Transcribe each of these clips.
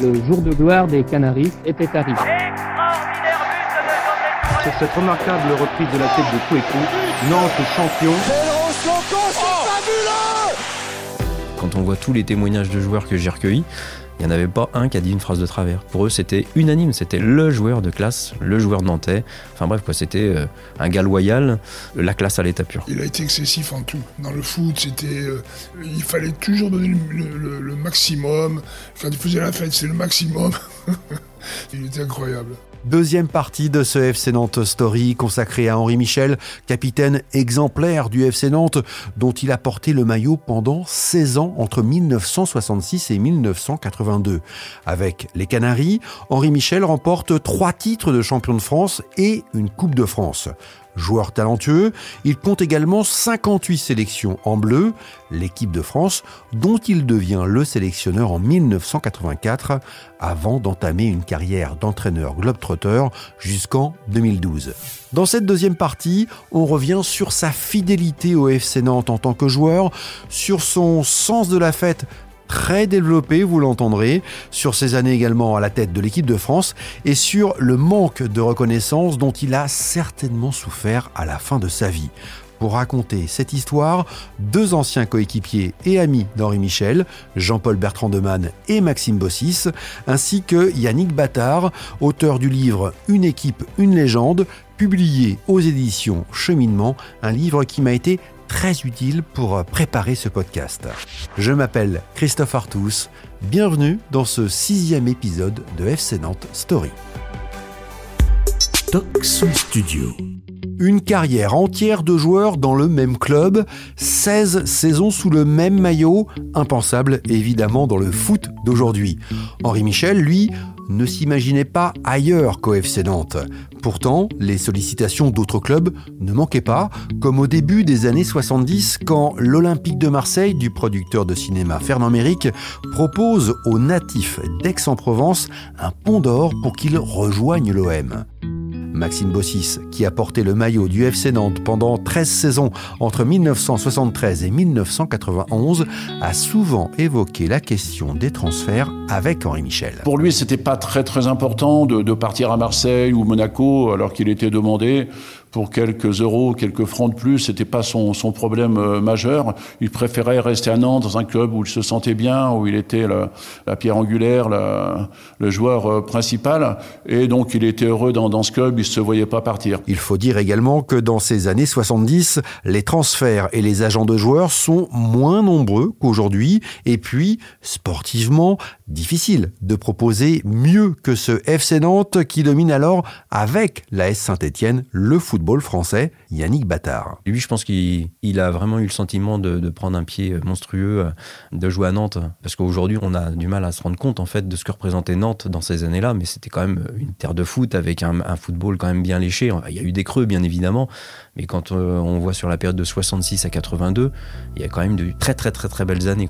le jour de gloire des Canaries était arrivé. Sur cette remarquable reprise de la tête de Kouekou, Nantes champion. Quand on voit tous les témoignages de joueurs que j'ai recueillis, il n'y en avait pas un qui a dit une phrase de travers. Pour eux, c'était unanime, c'était le joueur de classe, le joueur nantais. Enfin bref, quoi, c'était euh, un gars loyal, la classe à l'état pur. Il a été excessif en tout. Dans le foot, c'était, euh, il fallait toujours donner le, maximum. Quand il faisait la fête, c'est le maximum. il était incroyable. Deuxième partie de ce FC Nantes Story consacrée à Henri Michel, capitaine exemplaire du FC Nantes, dont il a porté le maillot pendant 16 ans entre 1966 et 1982. Avec les Canaries, Henri Michel remporte trois titres de champion de France et une Coupe de France. Joueur talentueux, il compte également 58 sélections en bleu, l'équipe de France, dont il devient le sélectionneur en 1984, avant d'entamer une carrière d'entraîneur globetrotter jusqu'en 2012. Dans cette deuxième partie, on revient sur sa fidélité au FC Nantes en tant que joueur, sur son sens de la fête très développé, vous l'entendrez, sur ses années également à la tête de l'équipe de France et sur le manque de reconnaissance dont il a certainement souffert à la fin de sa vie. Pour raconter cette histoire, deux anciens coéquipiers et amis d'Henri Michel, Jean-Paul Bertrand de Man et Maxime Bossis, ainsi que Yannick Battard, auteur du livre Une équipe, une légende, publié aux éditions Cheminement, un livre qui m'a été très utile pour préparer ce podcast. Je m'appelle Christophe Artus, bienvenue dans ce sixième épisode de FC Nantes Story. Toxon Studio. Une carrière entière de joueurs dans le même club, 16 saisons sous le même maillot, impensable évidemment dans le foot d'aujourd'hui. Henri Michel, lui, ne s'imaginait pas ailleurs qu'au FC Nantes. Pourtant, les sollicitations d'autres clubs ne manquaient pas, comme au début des années 70 quand l'Olympique de Marseille du producteur de cinéma Fernand Méric propose aux natifs d'Aix-en-Provence un pont d'or pour qu'ils rejoignent l'OM. Maxime Bossis, qui a porté le maillot du FC Nantes pendant 13 saisons entre 1973 et 1991, a souvent évoqué la question des transferts avec Henri Michel. Pour lui, c'était pas très important de, de partir à Marseille ou Monaco alors qu'il était demandé pour quelques euros, quelques francs de plus, c'était pas son, problème euh, majeur. Il préférait rester à Nantes dans un club où il se sentait bien, où il était la, pierre angulaire, la, le joueur euh, principal, et donc il était heureux dans, dans ce club. Il se voyait pas partir. Il faut dire également que dans ces années 70, les transferts et les agents de joueurs sont moins nombreux qu'aujourd'hui, et puis sportivement difficile de proposer mieux que ce FC Nantes qui domine alors avec la S Saint-Étienne le football français, Yannick Battard. Lui, je pense qu'il a vraiment eu le sentiment de, prendre un pied monstrueux, euh, de jouer à Nantes. Parce qu'aujourd'hui, on a du mal à se rendre compte en fait de ce que représentait Nantes dans ces années-là. Mais c'était quand même une terre de foot avec un, football quand même bien léché. Il y a eu des creux, bien évidemment. Mais quand euh, on voit sur la période de 66 à 82, il y a quand même de très très très très belles années.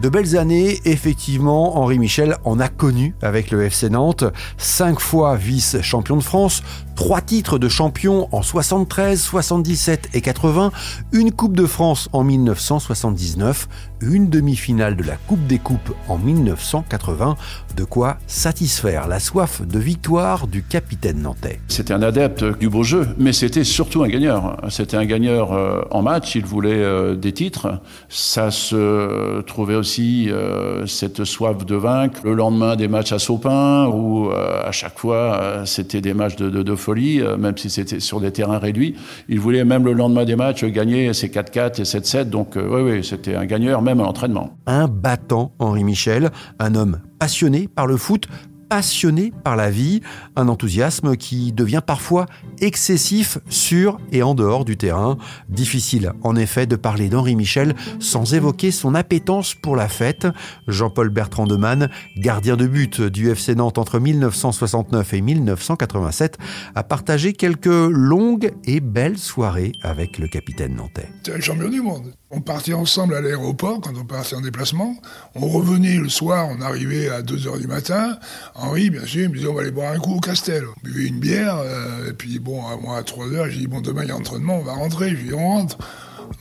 De belles années, effectivement, Henri Michel en a connu avec le FC Nantes. Cinq fois vice-champion de France, trois titres de champion en 73, 77 et 80, une Coupe de France en 1979, une demi-finale de la Coupe des Coupes en 1980, de quoi satisfaire la soif de victoire du capitaine nantais. C'était un adepte du beau jeu, mais c'était surtout un gagneur. C'était un gagneur euh, en match, il voulait euh, des titres. Ça se trouvait aussi euh, cette soif de vaincre le lendemain des matchs à Sopin, où à chaque fois c'était des matchs de, de, de folie, même si c'était sur des terrains réduits. Il voulait même le lendemain des matchs gagner ses 4-4 et 7-7, donc oui, oui, c'était un gagneur même à l'entraînement. Un battant, Henri Michel, un homme passionné par le foot, passionné par la vie, un enthousiasme qui devient parfois excessif sur et en dehors du terrain. Difficile en effet de parler d'Henri Michel sans évoquer son appétence pour la fête. Jean-Paul Bertrand de Man, gardien de but du FC Nantes entre 1969 et 1987, a partagé quelques longues et belles soirées avec le capitaine nantais. C'est le champion du monde. On partait ensemble à l'aéroport quand on partait en déplacement. On revenait le soir, on arrivait à 2h du matin. Henri, bien sûr, il me disait on va aller boire un coup au Castel. On buvait une bière, euh, et puis bon, moi à 3h, j'ai dit bon, demain il y a entraînement, on va rentrer. Je lui ai dit on rentre.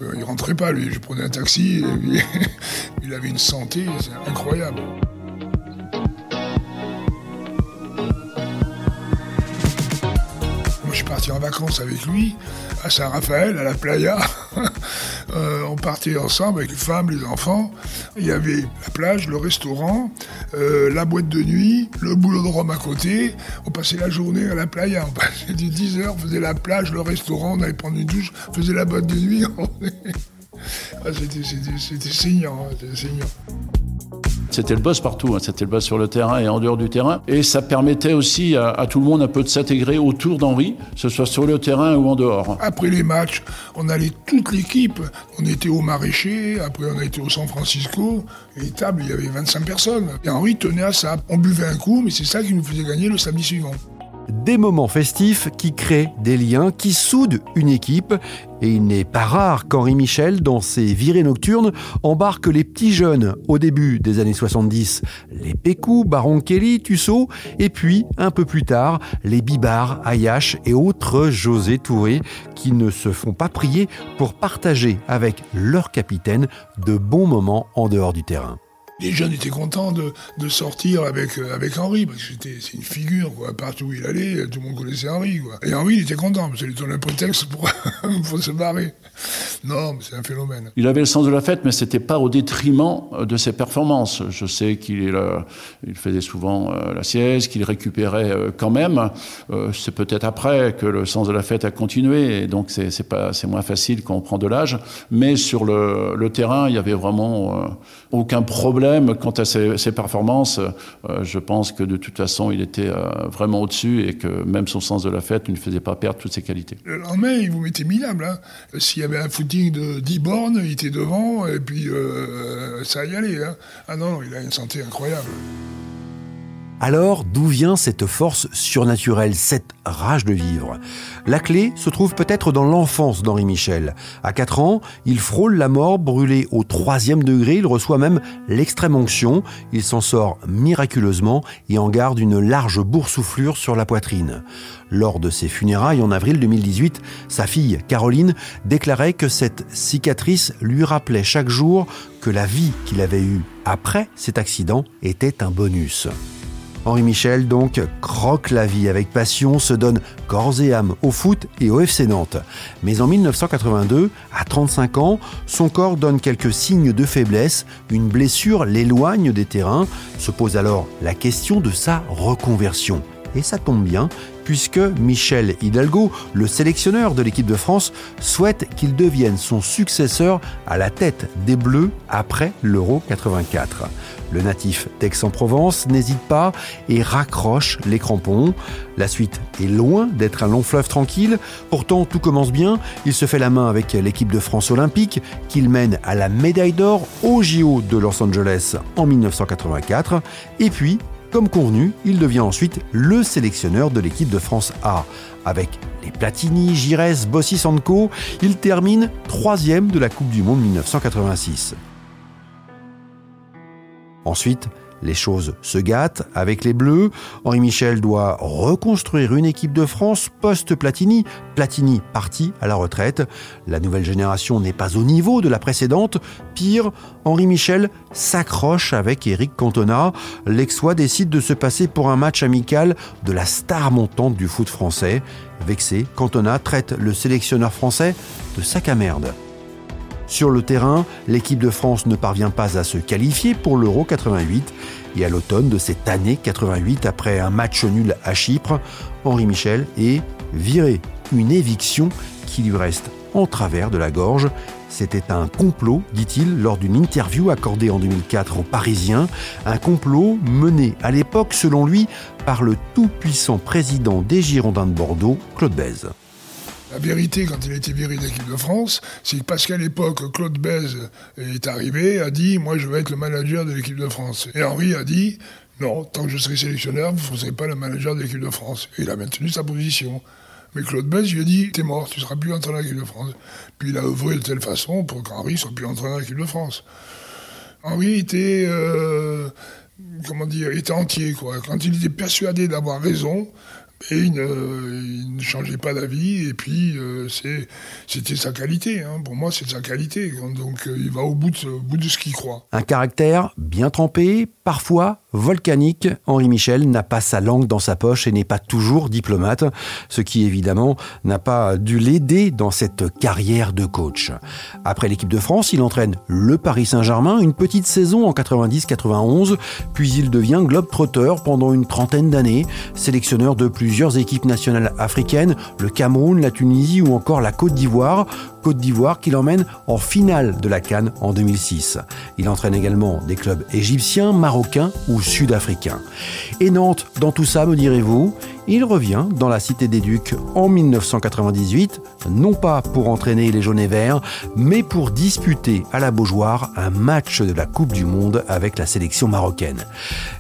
Euh, il rentrait pas, lui. Je prenais un taxi, il avait une santé, c'est incroyable. Parti en vacances avec lui à Saint-Raphaël, à la playa. Euh, on partait ensemble avec les femmes, les enfants. Il y avait la plage, le restaurant, euh, la boîte de nuit, le boulot de Rome à côté. On passait la journée à la playa. On passait 10 heures, on faisait la plage, le restaurant, on allait prendre une douche, on faisait la boîte de nuit. Ah, c'était saignant, hein, c'était saignant. C'était le boss partout, hein. c'était le boss sur le terrain et en dehors du terrain. Et ça permettait aussi à, tout le monde un peu de s'intégrer autour d'Henri, que ce soit sur le terrain ou en dehors. Après les matchs, on allait toute l'équipe. On était au Maraîcher, après on a été au San Francisco. Les tables, il y avait 25 personnes. Et Henri tenait à ça. On buvait un coup, mais c'est ça qui nous faisait gagner le samedi suivant des moments festifs qui créent des liens, qui soudent une équipe. Et il n'est pas rare qu'Henri Michel, dans ses virées nocturnes, embarque les petits jeunes au début des années 70, les Pécou, Baron Kelly, Tussaud, et puis, un peu plus tard, les Bibar, Ayache et autres José Touré, qui ne se font pas prier pour partager avec leur capitaine de bons moments en dehors du terrain les jeunes étaient contents de, de sortir avec, euh, avec Henri, parce que c'était, une figure. Partout où il allait, tout le monde connaissait Henri, quoi. Et Henri, il était content, parce qu'il lui un prétexte pour, pour se barrer. Non, mais c'est un phénomène. Il avait le sens de la fête, mais c'était pas au détriment euh, de ses performances. Je sais qu'il euh, il faisait souvent la sieste, qu'il récupérait quand même. c'est peut-être après que le sens de la fête a continué, et donc c'est moins facile quand on prend de l'âge. Mais sur le, le terrain, il y avait vraiment aucun problème quant à ses, performances, euh, je pense que de toute façon, il était euh, vraiment au-dessus et que même son sens de la fête ne faisait pas perdre toutes ses qualités. Le lendemain, il vous mettait minable. Hein. S'il y avait un footing de 10 bornes, il était devant et puis euh, ça y allait. Hein. Ah non, il a une santé incroyable. Alors, d'où vient cette force surnaturelle, cette rage de vivre? La clé se trouve peut-être dans l'enfance d'Henri Michel. À 4 ans, il frôle la mort, brûlé au troisième degré, il reçoit même l'extrême onction, il s'en sort miraculeusement et en garde une large boursouflure sur la poitrine. Lors de ses funérailles en avril 2018, sa fille, Caroline, déclarait que cette cicatrice lui rappelait chaque jour que la vie qu'il avait eue après cet accident était un bonus. Henri Michel, donc, croque la vie avec passion, se donne corps et âme au foot et au FC Nantes. Mais en 1982, à 35 ans, son corps donne quelques signes de faiblesse, une blessure l'éloigne des terrains, se pose alors la question de sa reconversion. Et ça tombe bien, puisque Michel Hidalgo, le sélectionneur de l'équipe de France, souhaite qu'il devienne son successeur à la tête des Bleus après l'Euro 84. Le natif d'Aix-en-Provence n'hésite pas et raccroche les crampons. La suite est loin d'être un long fleuve tranquille. Pourtant, tout commence bien. Il se fait la main avec l'équipe de France olympique qu'il mène à la médaille d'or au JO de Los Angeles en 1984. Et puis, comme convenu, il devient ensuite le sélectionneur de l'équipe de France A. Avec les Platini, Gires, Bossi Sanko, il termine troisième de la Coupe du Monde 1986. Ensuite, les choses se gâtent avec les Bleus. Henri Michel doit reconstruire une équipe de France post-Platini. Platini parti à la retraite. La nouvelle génération n'est pas au niveau de la précédente. Pire, Henri Michel s'accroche avec Eric Cantona. L'Exois décide de se passer pour un match amical de la star montante du foot français. Vexé, Cantona traite le sélectionneur français de sac à merde. Sur le terrain, l'équipe de France ne parvient pas à se qualifier pour l'Euro 88 et à l'automne de cette année 88, après un match nul à Chypre, Henri Michel est viré. Une éviction qui lui reste en travers de la gorge. C'était un complot, dit-il lors d'une interview accordée en 2004 aux Parisiens, un complot mené à l'époque, selon lui, par le tout-puissant président des Girondins de Bordeaux, Claude Bèze. La vérité, quand il a été viré de l'équipe de France, c'est parce qu'à l'époque, Claude Bèze est arrivé, a dit Moi, je vais être le manager de l'équipe de France. Et Henri a dit Non, tant que je serai sélectionneur, vous ne serez pas le manager de l'équipe de France. Et il a maintenu sa position. Mais Claude Bèze lui a dit T'es mort, tu ne seras plus entraîneur de l'équipe de France. Puis il a œuvré de telle façon pour qu'Henri soit plus entraîneur de l'équipe de France. Henri était. Euh, comment dire, était entier, quoi. Quand il était persuadé d'avoir raison, et il ne, changeait pas d'avis, et puis euh, c'était sa qualité. Hein. Pour moi, c'est sa qualité. Donc euh, il va au bout de, au bout de ce qu'il croit. Un caractère bien trempé, parfois volcanique, Henri Michel n'a pas sa langue dans sa poche et n'est pas toujours diplomate, ce qui évidemment n'a pas dû l'aider dans cette carrière de coach. Après l'équipe de France, il entraîne le Paris Saint-Germain une petite saison en 90-91, puis il devient globe-trotteur pendant une trentaine d'années, sélectionneur de plusieurs équipes nationales africaines, le Cameroun, la Tunisie ou encore la Côte d'Ivoire, Côte d'Ivoire qui l'emmène en finale de la Cannes en 2006. Il entraîne également des clubs égyptiens, marocains ou sud-africains. Et Nantes, dans tout ça, me direz-vous, il revient dans la Cité des Ducs en 1998, non pas pour entraîner les jaunes et verts, mais pour disputer à la Beaujoire un match de la Coupe du Monde avec la sélection marocaine.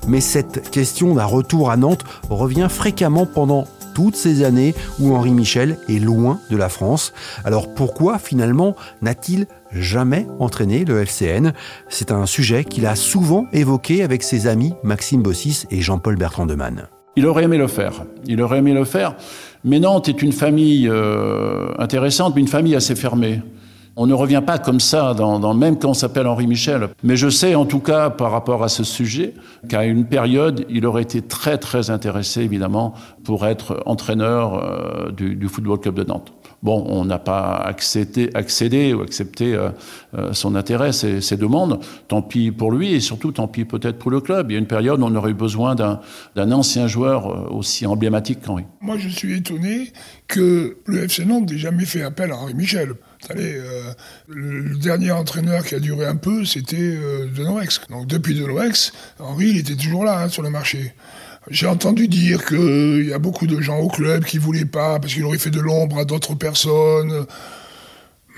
Mais cette question d'un retour à Nantes revient fréquemment pendant toutes ces années où Henri Michel est loin de la France. Alors pourquoi finalement n'a-t-il jamais entraîné le FCN C'est un sujet qu'il a souvent évoqué avec ses amis Maxime Bossis et Jean-Paul Bertrand de Man. Il aurait aimé le faire. Il aurait aimé le faire. Mais Nantes est une famille euh, intéressante, mais une famille assez fermée. On ne revient pas comme ça, dans, même quand on s'appelle Henri Michel. Mais je sais, en tout cas, par rapport à ce sujet, qu'à une période, il aurait été très, très intéressé, évidemment, pour être entraîneur euh, du Football Club de Nantes. Bon, on n'a pas accédé, ou accepté euh, euh, son intérêt, ses, ses, demandes. Tant pis pour lui et surtout tant pis peut-être pour le club. Il y a une période où on aurait eu besoin d'un ancien joueur aussi emblématique qu'Henri. Moi, je suis étonné que le FC Nantes n'ait jamais fait appel à Henri Michel. Allez, euh, le, dernier entraîneur qui a duré un peu, c'était euh, Denorex. Donc depuis Denorex, Henri, il était toujours là hein, sur le marché. J'ai entendu dire qu'il y a beaucoup de gens au club qui voulaient pas parce qu'il aurait fait de l'ombre à d'autres personnes.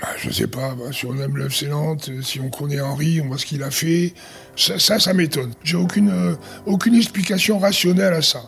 Ben, je sais pas, ben, si on aime le FC Nantes, si on connaît Henri, on voit ce qu'il a fait. Ça, ça, ça m'étonne. J'ai aucune, euh, aucune explication rationnelle à ça.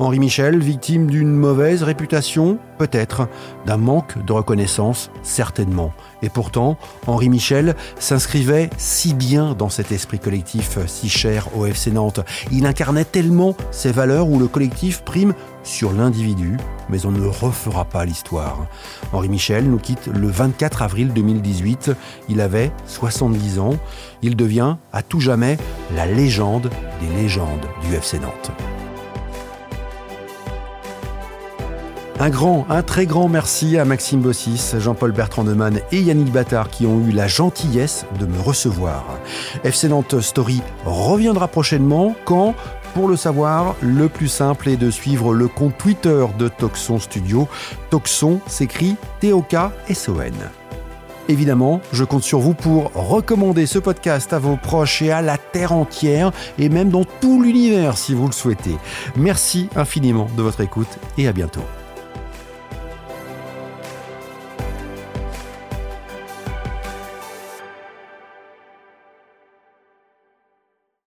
Henri Michel, victime d'une mauvaise réputation Peut-être. D'un manque de reconnaissance Certainement. Et pourtant, Henri Michel s'inscrivait si bien dans cet esprit collectif si cher au FC Nantes. Il incarnait tellement ces valeurs où le collectif prime sur l'individu, mais on ne refera pas l'histoire. Henri Michel nous quitte le 24 avril 2018. Il avait 70 ans. Il devient à tout jamais la légende des légendes du FC Nantes. Un grand, un très grand merci à Maxime Bossis, Jean-Paul Bertrand Neumann et Yannick Battard qui ont eu la gentillesse de me recevoir. FC Story reviendra prochainement quand? Pour le savoir, le plus simple est de suivre le compte Twitter de Toxon Studio. Toxon s'écrit T-O-K-S-O-N. Évidemment, je compte sur vous pour recommander ce podcast à vos proches et à la Terre entière, et même dans tout l'univers si vous le souhaitez. Merci infiniment de votre écoute et à bientôt.